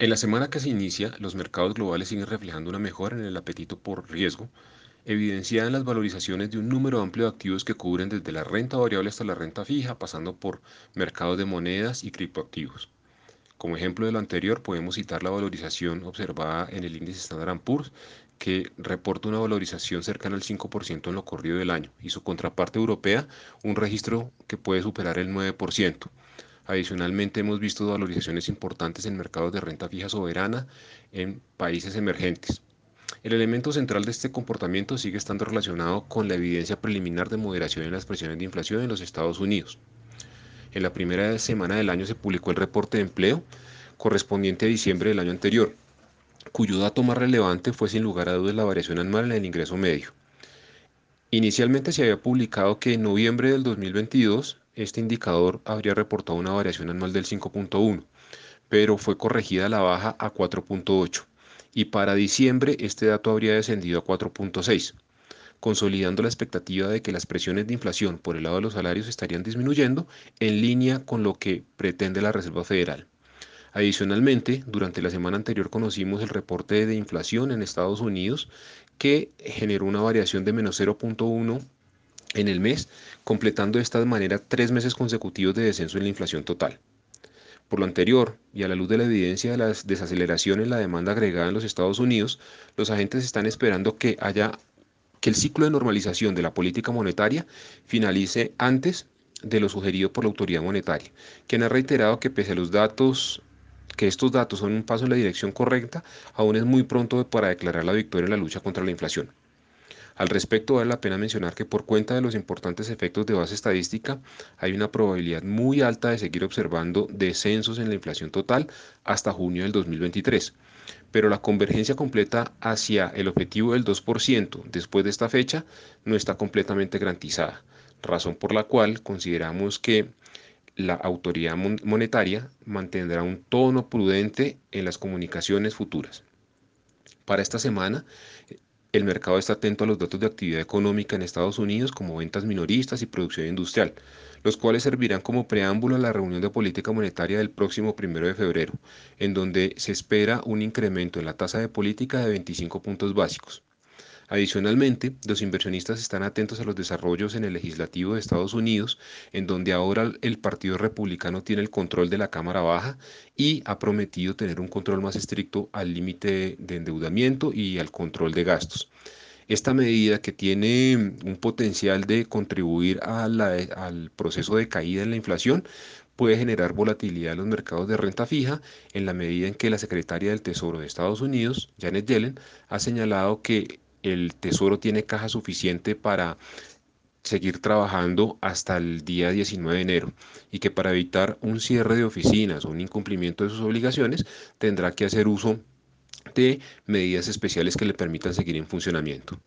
En la semana que se inicia, los mercados globales siguen reflejando una mejora en el apetito por riesgo, evidenciada en las valorizaciones de un número amplio de activos que cubren desde la renta variable hasta la renta fija, pasando por mercados de monedas y criptoactivos. Como ejemplo de lo anterior, podemos citar la valorización observada en el índice Standard Poor's, que reporta una valorización cercana al 5% en lo corrido del año, y su contraparte europea, un registro que puede superar el 9%. Adicionalmente, hemos visto valorizaciones importantes en mercados de renta fija soberana en países emergentes. El elemento central de este comportamiento sigue estando relacionado con la evidencia preliminar de moderación en las presiones de inflación en los Estados Unidos. En la primera semana del año se publicó el reporte de empleo correspondiente a diciembre del año anterior, cuyo dato más relevante fue sin lugar a dudas la variación anual en el ingreso medio. Inicialmente se había publicado que en noviembre del 2022 este indicador habría reportado una variación anual del 5.1, pero fue corregida a la baja a 4.8 y para diciembre este dato habría descendido a 4.6, consolidando la expectativa de que las presiones de inflación por el lado de los salarios estarían disminuyendo en línea con lo que pretende la Reserva Federal. Adicionalmente, durante la semana anterior conocimos el reporte de inflación en Estados Unidos que generó una variación de menos 0.1 en el mes, completando de esta manera tres meses consecutivos de descenso en la inflación total. Por lo anterior, y a la luz de la evidencia de la desaceleración en la demanda agregada en los Estados Unidos, los agentes están esperando que haya que el ciclo de normalización de la política monetaria finalice antes de lo sugerido por la autoridad monetaria, quien ha reiterado que pese a los datos que estos datos son un paso en la dirección correcta, aún es muy pronto para declarar la victoria en la lucha contra la inflación. Al respecto, vale la pena mencionar que por cuenta de los importantes efectos de base estadística, hay una probabilidad muy alta de seguir observando descensos en la inflación total hasta junio del 2023. Pero la convergencia completa hacia el objetivo del 2% después de esta fecha no está completamente garantizada, razón por la cual consideramos que la autoridad monetaria mantendrá un tono prudente en las comunicaciones futuras. Para esta semana, el mercado está atento a los datos de actividad económica en Estados Unidos como ventas minoristas y producción industrial, los cuales servirán como preámbulo a la reunión de política monetaria del próximo primero de febrero, en donde se espera un incremento en la tasa de política de 25 puntos básicos. Adicionalmente, los inversionistas están atentos a los desarrollos en el legislativo de Estados Unidos, en donde ahora el Partido Republicano tiene el control de la Cámara Baja y ha prometido tener un control más estricto al límite de endeudamiento y al control de gastos. Esta medida que tiene un potencial de contribuir al proceso de caída en la inflación puede generar volatilidad en los mercados de renta fija en la medida en que la secretaria del Tesoro de Estados Unidos, Janet Yellen, ha señalado que el Tesoro tiene caja suficiente para seguir trabajando hasta el día 19 de enero y que para evitar un cierre de oficinas o un incumplimiento de sus obligaciones tendrá que hacer uso de medidas especiales que le permitan seguir en funcionamiento.